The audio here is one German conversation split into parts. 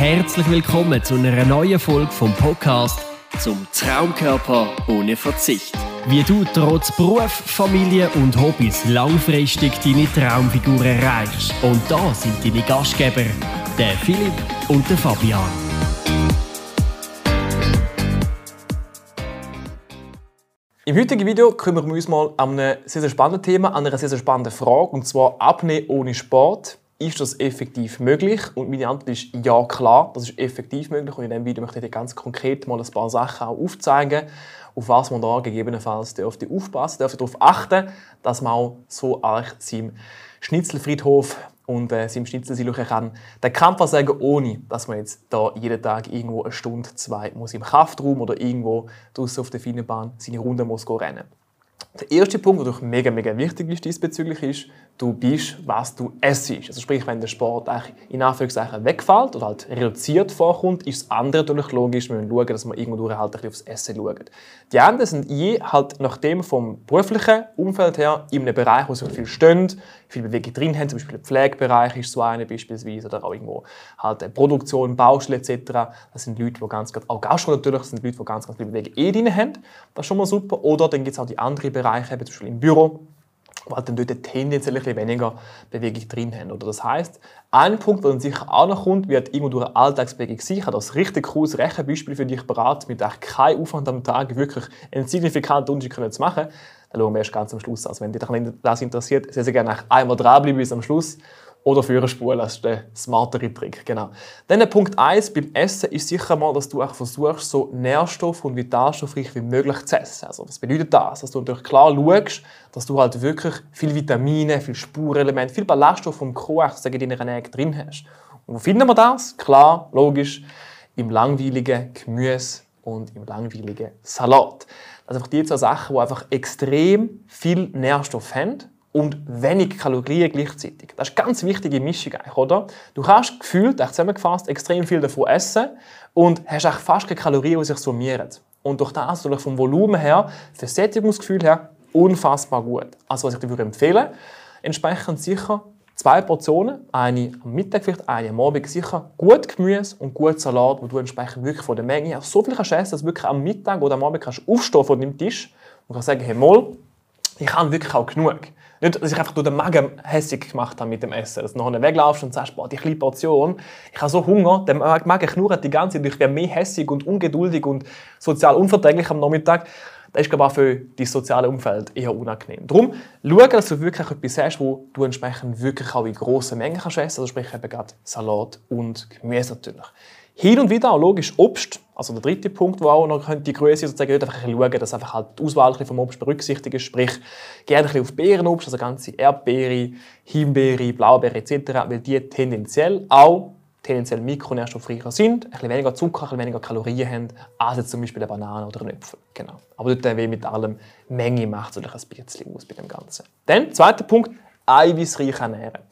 Herzlich willkommen zu einer neuen Folge vom Podcast zum Traumkörper ohne Verzicht. Wie du trotz Beruf, Familie und Hobbys langfristig deine Traumfigur erreichst. Und da sind deine Gastgeber, der Philipp und der Fabian. Im heutigen Video kümmern wir uns mal an einem sehr, sehr spannenden Thema, an einer sehr, sehr spannenden Frage, und zwar Abnehmen ohne Sport. Ist das effektiv möglich? Und meine Antwort ist ja, klar, das ist effektiv möglich. Und in diesem Video möchte ich dir ganz konkret mal ein paar Sachen auch aufzeigen, auf was man da gegebenenfalls aufpassen dürfte, darauf achten, dass man auch so eigentlich seinem Schnitzelfriedhof und äh, seinem Schnitzel schauen kann. Den Kampf sagen, ohne dass man jetzt da jeden Tag irgendwo eine Stunde, zwei muss im Kraftraum oder irgendwo draußen auf der Finnenbahn seine Runde muss rennen. Der erste Punkt, der mega, mega wichtig ist diesbezüglich, ist, du bist, was du essst. Also sprich, wenn der Sport in Anführungszeichen wegfällt oder halt reduziert vorkommt, ist das andere natürlich logisch. Wir müssen schauen, dass wir irgendwo halt aufs Essen schauen. Die anderen sind je halt nach dem vom beruflichen Umfeld her in einem Bereich, wo so viel stehen, viel Bewegung drin haben, zum Beispiel der Pflegebereich ist so eine beispielsweise, oder auch irgendwo halt Produktion, Baustelle etc. Das sind Leute, die ganz, auch Gastro natürlich, das sind Leute, die ganz, ganz viel Bewegung eh drin haben. Das ist schon mal super. Oder dann gibt es auch die anderen Bereiche, zum Beispiel im Büro, halt dann dort tendenziell ein weniger Bewegung drin haben. Oder das heißt, ein Punkt, der dann sicher auch noch kommt, wird irgendwo durch eine Alltagsbewegung sein. Ich das richtig cooles Rechenbeispiel für dich bereit, mit keinem Aufwand am Tag wirklich einen signifikanten Unterschied zu machen. Da schauen wir erst ganz am Schluss. Also wenn dich das interessiert, sehr, sehr gerne einmal dranbleiben bis am Schluss oder für Spulen, das ist der smartere Trick. Genau. Dann Punkt 1 beim Essen ist sicher mal, dass du auch versuchst, so nährstoff- und vitalstoffreich wie möglich zu essen. Also, was bedeutet das? Dass du natürlich klar schaust, dass du halt wirklich viel Vitamine, viel Spurenelemente, viel Ballaststoff vom Kuh in deiner Ernährung drin hast. Und wo finden wir das? Klar, logisch, im langweiligen Gemüse und im langweiligen Salat. Das sind einfach die zwei Sachen, die einfach extrem viel Nährstoff haben und wenig Kalorien gleichzeitig. Das ist eine ganz wichtige Mischung, oder? Du kannst gefühlt, zusammengefasst, extrem viel davon essen und hast auch fast keine Kalorien, die sich summieren. Und durch das natürlich vom Volumen her, für das Sättigungsgefühl her, unfassbar gut. Also was ich dir empfehlen entsprechend sicher zwei Portionen, eine am Mittag vielleicht, eine am Abend, sicher gut Gemüse und gut Salat, wo du entsprechend wirklich von der Menge her so viel kannst essen, dass du wirklich am Mittag oder am Abend kannst aufstehen von deinem Tisch und kannst sagen, hey, mal, ich habe wirklich auch genug. Nicht, dass ich einfach durch den Magen hässig gemacht habe mit dem Essen. Dass du nachher weglaufst und sagst, boah, die kleine Portion, ich habe so Hunger, der Magen knurrt die ganze Zeit, ich werde mehr hässig und ungeduldig und sozial unverträglich am Nachmittag. Das ist, glaube ich, auch für dein soziale Umfeld eher unangenehm. Darum, schau, dass du wirklich etwas hast, wo du entsprechend wirklich auch in grossen Mengen kannst essen kannst. Also sprich eben gerade Salat und Gemüse natürlich. Hin und wieder auch logisch Obst, also der dritte Punkt, wo auch noch die Größe sozusagen einfach schauen, dass einfach halt die Auswahl vom Obst berücksichtigt ist, sprich gerne ein bisschen auf Beerenobst, also ganze Erdbeere, Himbeere, Blaubeere etc., weil die tendenziell auch tendenziell mikronährstoffreicher sind, ein bisschen weniger Zucker, ein bisschen weniger Kalorien haben, als jetzt zum Beispiel eine Banane oder ein Äpfel. Genau. Aber dort wie mit allem Menge macht es ein bisschen aus bei dem Ganzen. Dann, zweiter Punkt, eiweißreich ernähren.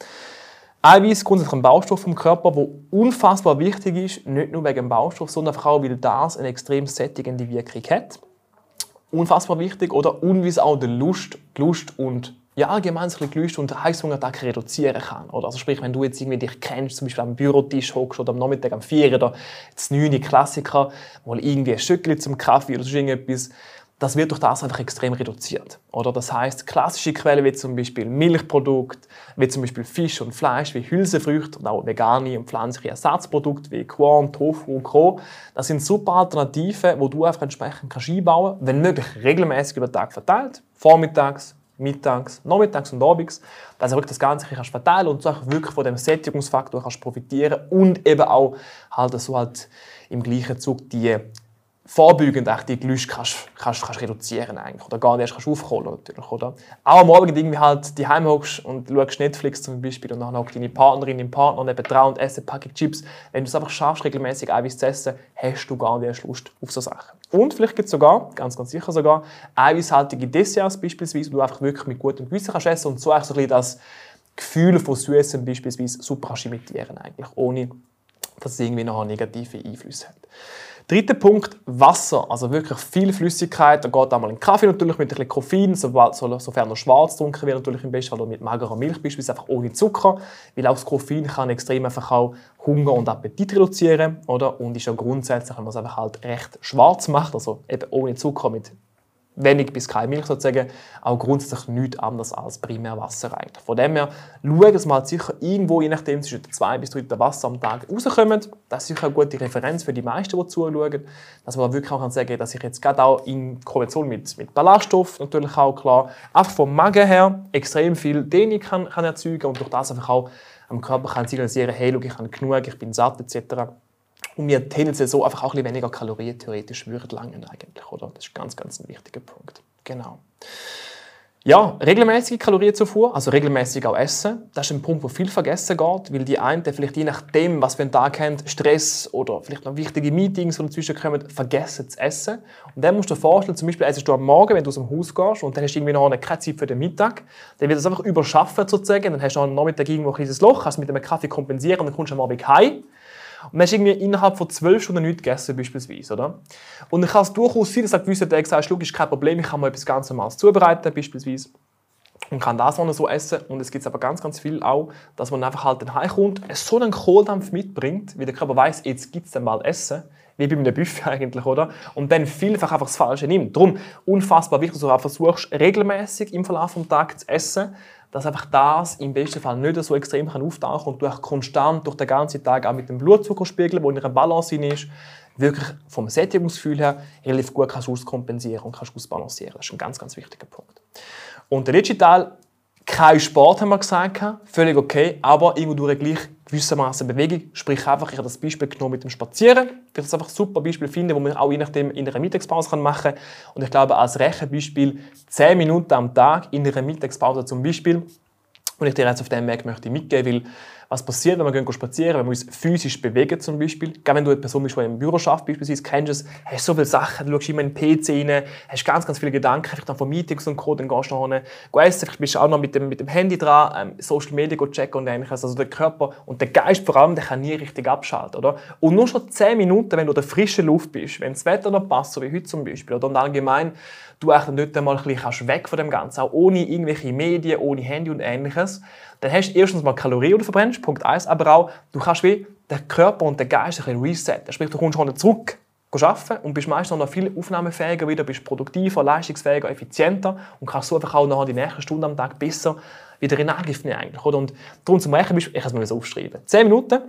Eiweiß grundsätzlich ein Baustoff vom Körper, der unfassbar wichtig ist, nicht nur wegen dem Baustoff, sondern auch, weil das eine extrem sättigende Wirkung hat. Unfassbar wichtig, oder? Es auch die Lust, die Lust und ja, allgemein ein Lust und Heißhungerattacken reduzieren kann. Oder? Also sprich, wenn du jetzt irgendwie dich kennst, zum Beispiel am Bürotisch hockst oder am Nachmittag am 4 oder das 9 Klassiker, mal irgendwie ein Stückchen zum Kaffee oder so irgendetwas, das wird durch das einfach extrem reduziert. Oder das heißt, klassische Quellen wie zum Beispiel Milchprodukte, wie zum Beispiel Fisch und Fleisch, wie Hülsenfrüchte und auch vegane und pflanzliche Ersatzprodukte wie Korn, Tofu und Co. Das sind super Alternativen, wo du einfach entsprechend kannst einbauen wenn möglich regelmäßig über den Tag verteilt, vormittags, mittags, nachmittags und abends, dass du wirklich das Ganze kannst verteilen und so wirklich von dem Sättigungsfaktor kannst profitieren und eben auch halt so halt im gleichen Zug die vorbeugend die Gelüste kannst, kannst, kannst reduzieren eigentlich, oder gar nicht erst aufholen natürlich, oder? Auch am Abend irgendwie halt die hockst und schaust Netflix zum Beispiel und dann hockt deine Partnerin, dein Partner neben dran und essen Packung Chips. Wenn du es einfach schaffst, regelmäßig Eiweiß zu essen, hast du gar nicht erst Lust auf so Sachen. Und vielleicht gibt es sogar, ganz ganz sicher sogar, eiweißhaltige Desserts beispielsweise, wo du einfach wirklich mit gutem Gewissen kannst essen und so eigentlich so ein bisschen das Gefühl von Süßem beispielsweise super kannst imitieren eigentlich, ohne dass es irgendwie noch negative Einflüsse hat. Dritter Punkt, Wasser. Also wirklich viel Flüssigkeit. Da geht einmal in Kaffee natürlich mit ein bisschen Koffein, sofern er schwarz getrunken wird, natürlich im besten Fall mit magerer Milch, beispielsweise einfach ohne Zucker. Weil auch das Koffein kann extrem einfach auch Hunger und Appetit reduzieren. Oder? Und ist ja grundsätzlich, wenn man es einfach halt recht schwarz macht, also eben ohne Zucker, mit wenig bis keine Milch sozusagen, auch grundsätzlich nichts anderes als Primärwasser eigentlich. Von dem her, schauen Sie mal sicher irgendwo, je nachdem, zwischen zwei bis drei Liter Wasser am Tag rauskommen. Das ist sicher eine gute Referenz für die meisten, die zuschauen. Dass man wirklich auch sagen kann, dass ich jetzt gerade auch in Kombination mit, mit Ballaststoff natürlich auch klar, einfach vom Magen her extrem viel Dehnung kann, kann erzeugen und durch das einfach auch am Körper kann signalisieren, hey, ich habe genug, ich bin satt etc und mir tendenziell so einfach auch ein weniger Kalorien theoretisch würden langen eigentlich, oder? Das ist ganz, ganz ein wichtiger Punkt. Genau. Ja, regelmäßige Kalorienzufuhr, also regelmäßig auch essen, das ist ein Punkt, wo viel vergessen geht, weil die einen vielleicht je nachdem, was für einen Tag haben, Stress oder vielleicht noch wichtige Meetings, die dazwischen kommen, vergessen zu essen. Und dann musst du dir vorstellen, zum Beispiel essst du am Morgen, wenn du aus dem Haus gehst und dann hast du irgendwie noch keine Zeit für den Mittag, dann wird das einfach überschaffen sozusagen, dann hast du am Nachmittag irgendwo ein kleines Loch, kannst mit einem Kaffee kompensieren und dann kommst du am Abend heim und man hast irgendwie innerhalb von zwölf Stunden nichts gegessen, beispielsweise, oder? Und dann kann es durchaus sein, dass du gewisse Tage sagst, ist kein Problem, ich kann mal etwas ganz Normales zubereiten, beispielsweise. Und kann das auch so essen. Und es gibt aber ganz, ganz viel auch, dass man einfach halt dann heimkommt, so einen Kohldampf mitbringt, wie der Körper weiß, jetzt gibt es dann mal Essen wie bei einem Buffet eigentlich, oder? Und dann vielfach einfach das Falsche nimmt. Darum unfassbar wichtig, dass du auch versuchst, regelmäßig im Verlauf des Tages zu essen, dass einfach das im besten Fall nicht so extrem kann auftauchen und du auch konstant durch den ganzen Tag auch mit dem Blutzuckerspiegel, der in einer Balance ist, wirklich vom Sättigungsgefühl her relativ gut kannst auskompensieren und kannst ausbalancieren. Das ist ein ganz, ganz wichtiger Punkt. Und der letzte Teil, kein Sport, haben wir gesagt, völlig okay, aber irgendwo durch gleich gewissermaßen Bewegung. Sprich einfach, ich habe das Beispiel genommen mit dem Spazieren, ich das einfach ein super Beispiel finde, wo man auch je nachdem in einer Mittagspause machen kann. Und ich glaube, als Rechenbeispiel 10 Minuten am Tag in einer Mittagspause zum Beispiel, und ich dir jetzt auf diesem Weg möchte mitgeben, weil was passiert, wenn wir gehen spazieren, wenn wir uns physisch bewegen zum Beispiel. Gerade wenn du eine Person bist, die im Büro arbeitet, beispielsweise, kennst du es, hast so viele Sachen, du schaust immer in den PC rein, hast ganz, ganz viele Gedanken, vielleicht dann von Meetings und Co., dann gehst du noch hin, essen, vielleicht bist du auch noch mit dem, mit dem Handy dran, ähm, Social Media checken und ähnliches. Also der Körper und der Geist vor allem, der kann nie richtig abschalten, oder? Und nur schon 10 Minuten, wenn du in der frischen Luft bist, wenn das Wetter noch passt, so wie heute zum Beispiel, oder und allgemein, du echt nicht einmal ein bisschen weg von dem Ganzen, auch ohne irgendwelche Medien, ohne Handy und ähnliches, dann hast du erstens mal Kalorien, die du verbrennst, Punkt 1, aber auch, du kannst wie den Körper und den Geist ein bisschen resetten. Sprich, du kommst schon zurück arbeiten und bist meistens noch viel aufnahmefähiger wieder, bist produktiver, leistungsfähiger, effizienter und kannst so einfach auch noch die nächsten Stunden am Tag besser wieder in Angriff nehmen. Eigentlich, oder? Und darum zum Rechnen, ich kann es mir aufschreiben. 10 Minuten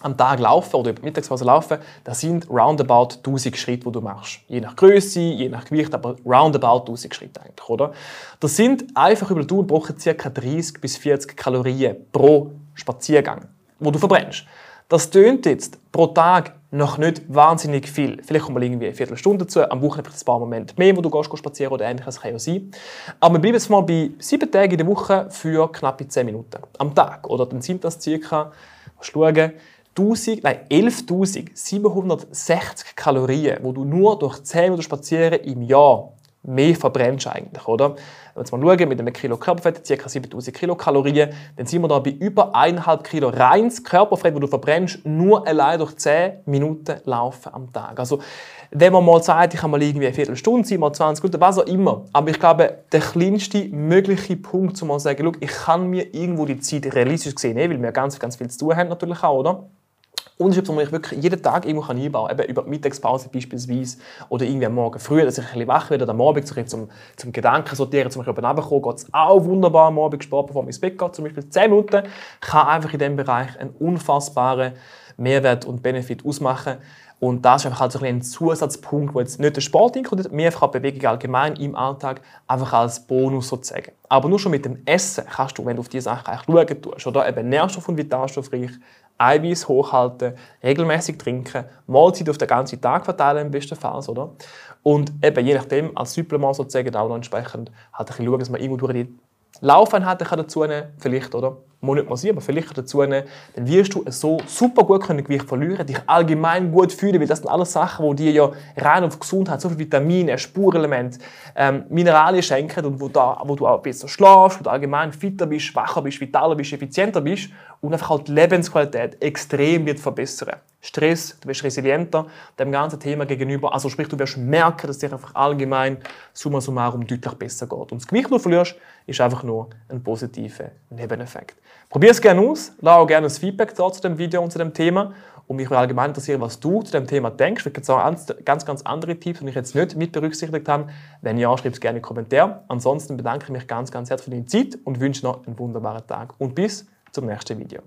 am Tag laufen oder über die Mittagspause laufen, das sind roundabout 1000 Schritte, die du machst. Je nach Größe, je nach Gewicht, aber roundabout 1000 Schritte eigentlich, oder? Das sind einfach über die brauchen ca. 30 bis 40 Kalorien pro Spaziergang, wo du verbrennst. Das tönt jetzt pro Tag noch nicht wahnsinnig viel. Vielleicht kommt mal irgendwie eine Viertelstunde dazu, am Wochenende vielleicht ein paar Momente mehr, wo du gehst, spazieren oder ähnliches, kann ja sein. Aber wir bleiben jetzt mal bei sieben Tagen in der Woche für knappe 10 Minuten am Tag. Oder dann sind das ca. schauen, 1000, nein, 11.760 Kalorien, wo du nur durch 10 Minuten Spazieren im Jahr mehr verbrennst eigentlich, oder? Wenn wir mal schauen, mit einem Kilo Körperfett, ca. 7000 Kilokalorien, dann sind wir da bei über 1,5 Kilo reines Körperfett, wo du verbrennst, nur allein durch 10 Minuten Laufen am Tag. Also, wenn man mal sagt, ich kann mal irgendwie eine Viertelstunde sein, mal 20 Minuten, was auch immer. Aber ich glaube, der kleinste mögliche Punkt, um mal zu sagen, ich kann mir irgendwo die Zeit realistisch nehmen, weil wir ganz, ganz viel zu tun haben natürlich auch, oder? Und es ist etwas, was ich wirklich jeden Tag irgendwo einbauen kann. Eben über die Mittagspause beispielsweise. Oder irgendwie am Morgen früh, dass ich ein bisschen wach werde. Oder am Abend zum, zum Gedanken sortieren, zum Beispiel runterkommen, geht es auch wunderbar am Abend Sport, bevor man ins Bett geht. Zum Beispiel 10 Minuten kann einfach in diesem Bereich einen unfassbaren Mehrwert und Benefit ausmachen. Und das ist einfach halt so ein, Zusatzpunkt, wo jetzt nicht der Sport inkludiert, mehr einfach Bewegung allgemein im Alltag, einfach als Bonus sozusagen. Aber nur schon mit dem Essen kannst du, wenn du auf diese Sachen schauen tust, oder eben Nährstoff- und vitalstoffreich, Eiweiß hochhalten, regelmäßig trinken, Mahlzeit auf den ganzen Tag verteilen im besten Fall, oder? Und eben je nachdem als Supplement sozusagen auch noch entsprechend halt ein bisschen schauen, dass man irgendwo durch die Laufeinheiten dazu nehmen vielleicht, oder? Nicht mal sein, aber vielleicht dazu nehmen, dann wirst du so super gut können Gewicht verlieren, dich allgemein gut fühlen, weil das sind alles Sachen, die dir ja rein auf Gesundheit, so viele Vitamine, Spurelemente, ähm, Mineralien schenken und wo, da, wo du auch besser schlafst, wo du allgemein fitter bist, wacher bist, vitaler bist, effizienter bist und einfach halt die Lebensqualität extrem wird verbessern. Stress, du wirst resilienter dem ganzen Thema gegenüber. Also sprich, du wirst merken, dass es dir einfach allgemein summa summarum deutlich besser geht. Und das Gewicht, das du verlierst, ist einfach nur ein positiver Nebeneffekt. Probier es gerne aus, lass auch gerne ein Feedback da zu dem Video und zu dem Thema. Und mich würde allgemein interessieren, was du zu dem Thema denkst. Vielleicht gibt es auch ganz, ganz andere Tipps, die ich jetzt nicht mit berücksichtigt habe. Wenn ja, schreib es gerne in die Kommentare. Ansonsten bedanke ich mich ganz, ganz herzlich für deine Zeit und wünsche noch einen wunderbaren Tag. Und bis zum nächsten Video.